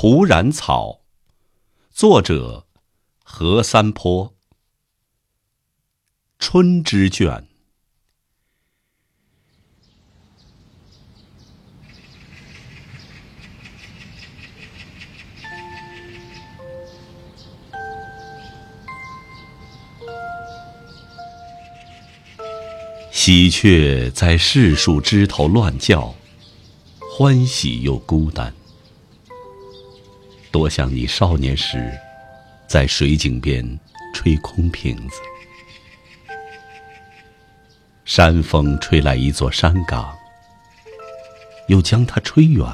蒲然草，作者何三坡。春之卷。喜鹊在柿树枝头乱叫，欢喜又孤单。多像你少年时，在水井边吹空瓶子。山风吹来一座山岗，又将它吹远，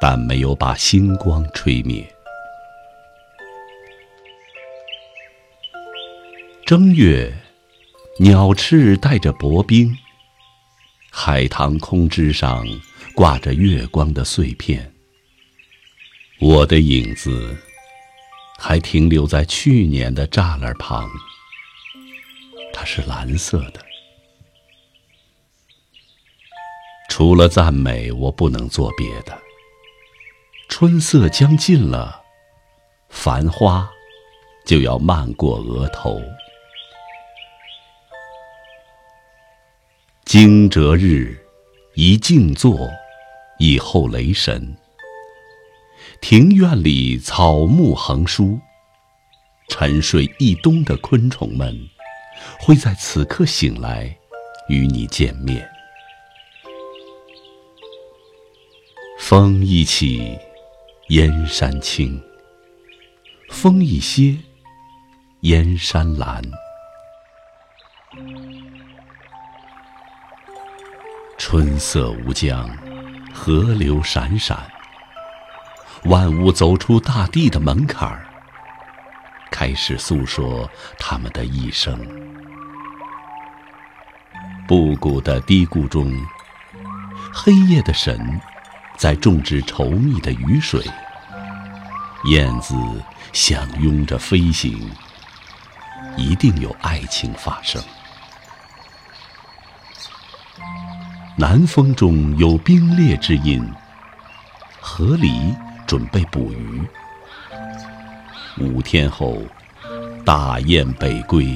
但没有把星光吹灭。正月，鸟翅带着薄冰，海棠空枝上挂着月光的碎片。我的影子还停留在去年的栅栏旁，它是蓝色的。除了赞美，我不能做别的。春色将近了，繁花就要漫过额头。惊蛰日，一静坐，以后雷神。庭院里草木横疏，沉睡一冬的昆虫们，会在此刻醒来，与你见面。风一起，燕山青；风一歇，燕山蓝。春色无疆，河流闪闪。万物走出大地的门槛儿，开始诉说他们的一生。布谷的低谷中，黑夜的神在种植稠密的雨水。燕子相拥着飞行，一定有爱情发生。南风中有冰裂之音，河狸。准备捕鱼。五天后，大雁北归。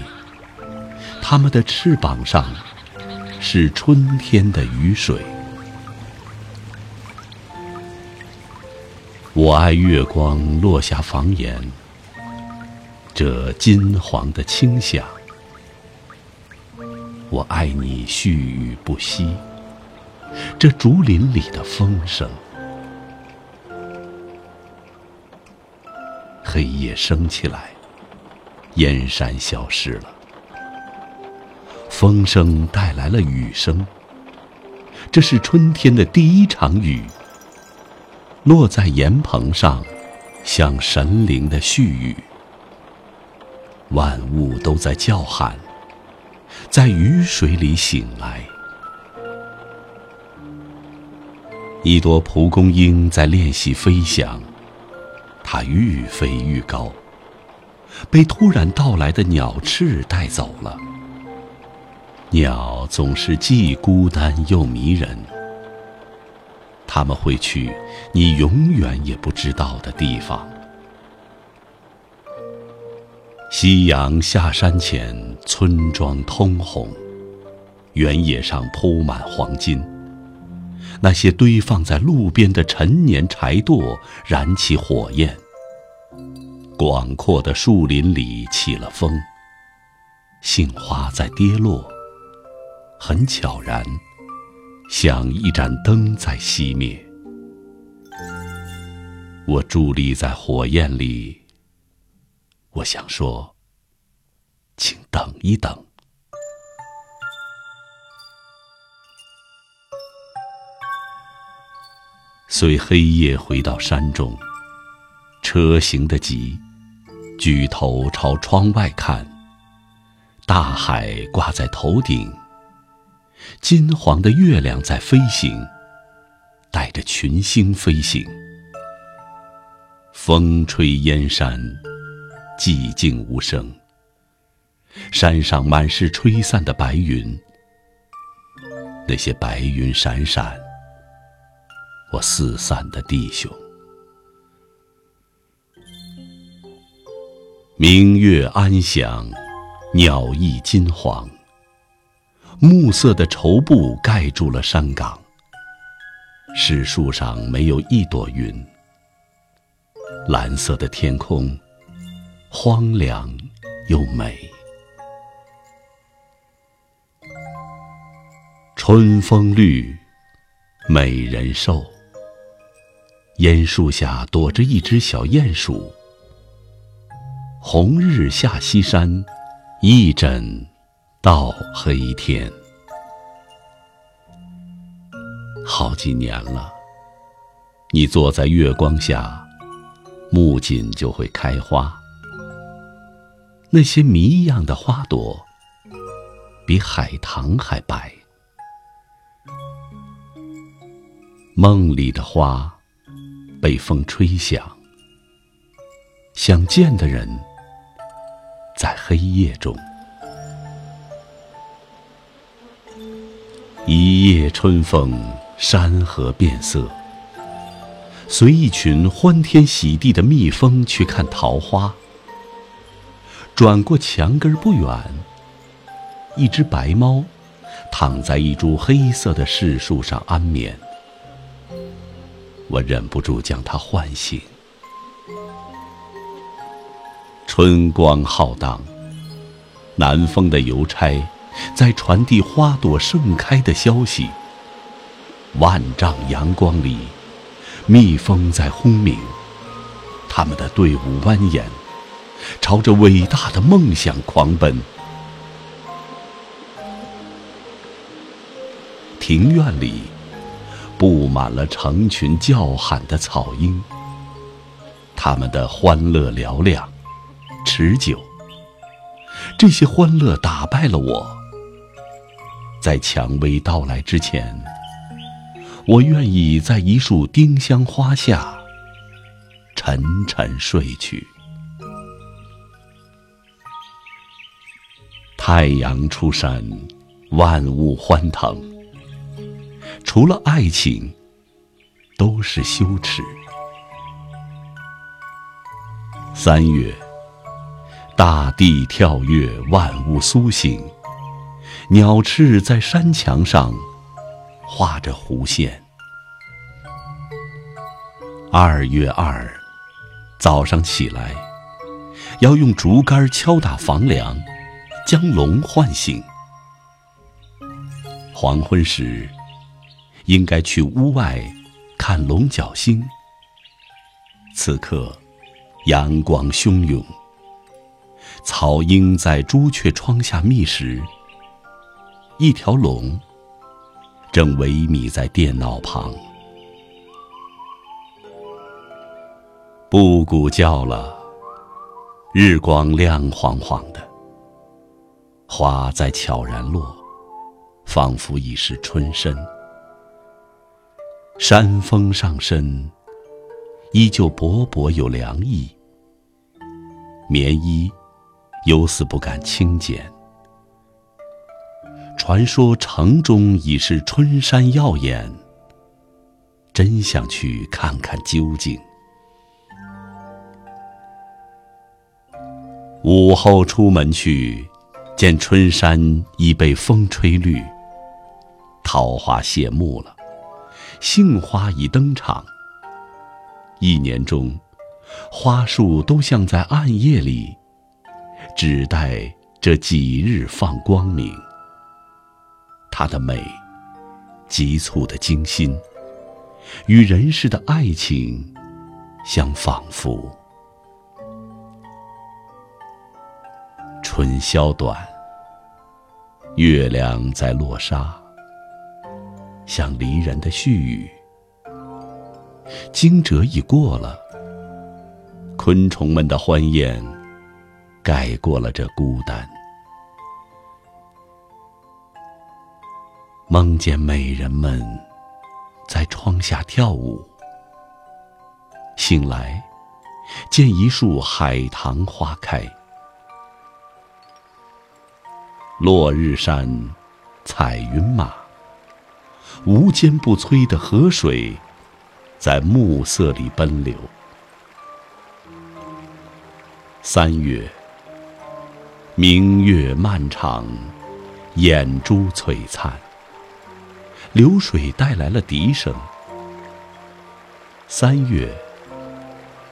它们的翅膀上是春天的雨水。我爱月光落下房檐，这金黄的清响。我爱你絮语不息，这竹林里的风声。黑夜升起来，燕山消失了。风声带来了雨声，这是春天的第一场雨，落在岩棚上，像神灵的絮语。万物都在叫喊，在雨水里醒来。一朵蒲公英在练习飞翔。它愈飞愈高，被突然到来的鸟翅带走了。鸟总是既孤单又迷人，它们会去你永远也不知道的地方。夕阳下山前，村庄通红，原野上铺满黄金。那些堆放在路边的陈年柴垛燃起火焰，广阔的树林里起了风。杏花在跌落，很悄然，像一盏灯在熄灭。我伫立在火焰里，我想说，请等一等。随黑夜回到山中，车行得急，举头朝窗外看，大海挂在头顶，金黄的月亮在飞行，带着群星飞行。风吹燕山，寂静无声。山上满是吹散的白云，那些白云闪闪。我四散的弟兄。明月安详，鸟翼金黄，暮色的绸布盖住了山岗。是树上没有一朵云。蓝色的天空荒凉又美。春风绿，美人瘦。烟树下躲着一只小鼹鼠。红日下西山，一枕到黑天。好几年了，你坐在月光下，木槿就会开花。那些谜一样的花朵，比海棠还白。梦里的花，被风吹响。想见的人。在黑夜中，一夜春风，山河变色。随一群欢天喜地的蜜蜂去看桃花。转过墙根不远，一只白猫躺在一株黑色的柿树上安眠。我忍不住将它唤醒。春光浩荡，南风的邮差在传递花朵盛开的消息。万丈阳光里，蜜蜂在轰鸣，他们的队伍蜿蜒，朝着伟大的梦想狂奔。庭院里，布满了成群叫喊的草鹰，他们的欢乐嘹亮。持久，这些欢乐打败了我。在蔷薇到来之前，我愿意在一束丁香花下沉沉睡去。太阳出山，万物欢腾。除了爱情，都是羞耻。三月。大地跳跃，万物苏醒。鸟翅在山墙上画着弧线。二月二，早上起来，要用竹竿敲打房梁，将龙唤醒。黄昏时，应该去屋外看龙角星。此刻，阳光汹涌。草鹰在朱雀窗下觅食，一条龙正萎靡在电脑旁。布谷叫了，日光亮晃晃的，花在悄然落，仿佛已是春深。山峰上身，依旧薄薄有凉意，棉衣。犹似不敢轻捡。传说城中已是春山耀眼，真想去看看究竟。午后出门去，见春山已被风吹绿，桃花谢幕了，杏花已登场。一年中，花树都像在暗夜里。只待这几日放光明。它的美，急促的惊心，与人世的爱情相仿佛。春宵短，月亮在落沙，像离人的絮语。惊蛰已过了，昆虫们的欢宴。盖过了这孤单，梦见美人们在窗下跳舞。醒来，见一树海棠花开。落日山，彩云马，无坚不摧的河水，在暮色里奔流。三月，明月漫长，眼珠璀璨。流水带来了笛声。三月，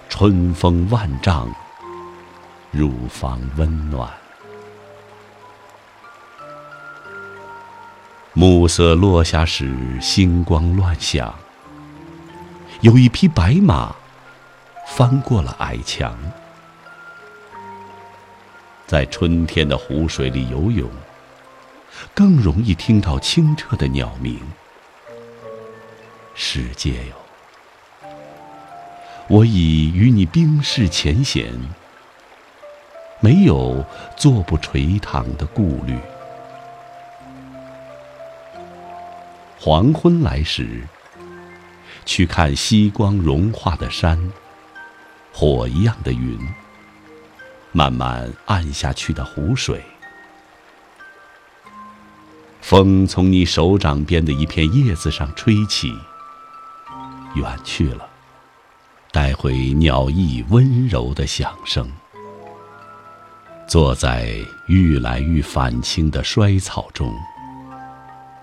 春风万丈，乳房温暖。暮色落下时，星光乱响。有一匹白马，翻过了矮墙。在春天的湖水里游泳，更容易听到清澈的鸟鸣。世界哟，我已与你冰释前嫌，没有坐不垂躺的顾虑。黄昏来时，去看夕光融化的山，火一样的云。慢慢暗下去的湖水，风从你手掌边的一片叶子上吹起，远去了，带回鸟翼温柔的响声。坐在愈来愈返青的衰草中，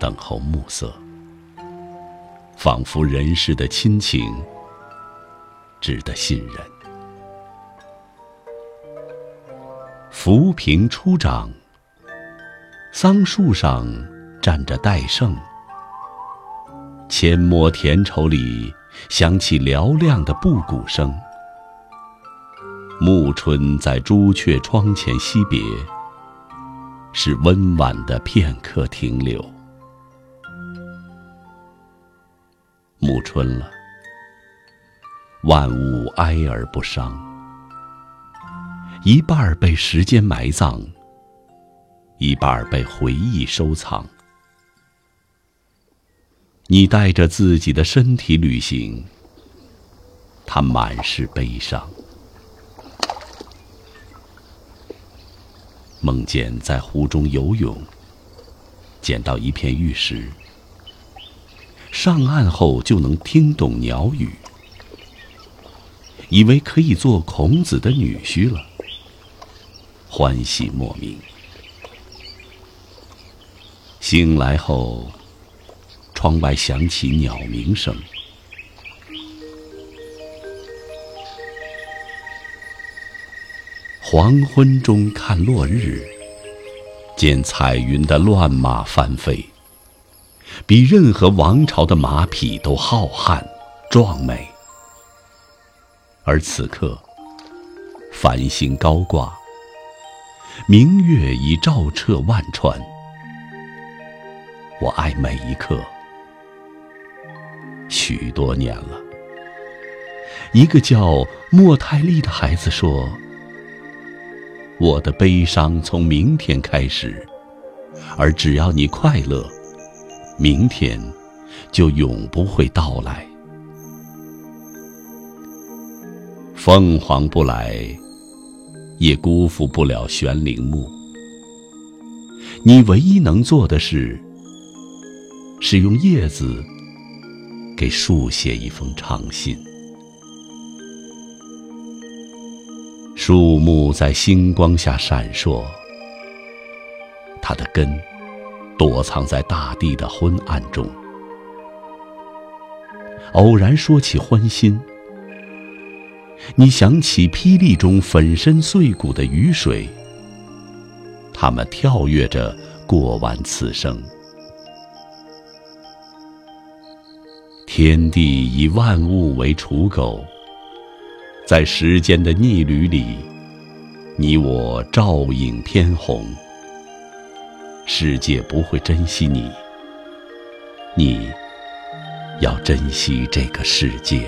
等候暮色，仿佛人世的亲情，值得信任。浮萍初长，桑树上站着戴胜。阡陌田畴里响起嘹亮的布谷声。暮春在朱雀窗前惜别，是温婉的片刻停留。暮春了，万物哀而不伤。一半被时间埋葬，一半被回忆收藏。你带着自己的身体旅行，它满是悲伤。梦见在湖中游泳，捡到一片玉石，上岸后就能听懂鸟语，以为可以做孔子的女婿了。欢喜莫名。醒来后，窗外响起鸟鸣声。黄昏中看落日，见彩云的乱马翻飞，比任何王朝的马匹都浩瀚壮美。而此刻，繁星高挂。明月已照彻万川，我爱每一刻。许多年了，一个叫莫泰利的孩子说：“我的悲伤从明天开始，而只要你快乐，明天就永不会到来。凤凰不来。”也辜负不了玄铃木。你唯一能做的事，是用叶子给树写一封长信。树木在星光下闪烁，它的根躲藏在大地的昏暗中。偶然说起欢心。你想起霹雳中粉身碎骨的雨水，他们跳跃着过完此生。天地以万物为刍狗，在时间的逆旅里，你我照影偏红。世界不会珍惜你，你要珍惜这个世界。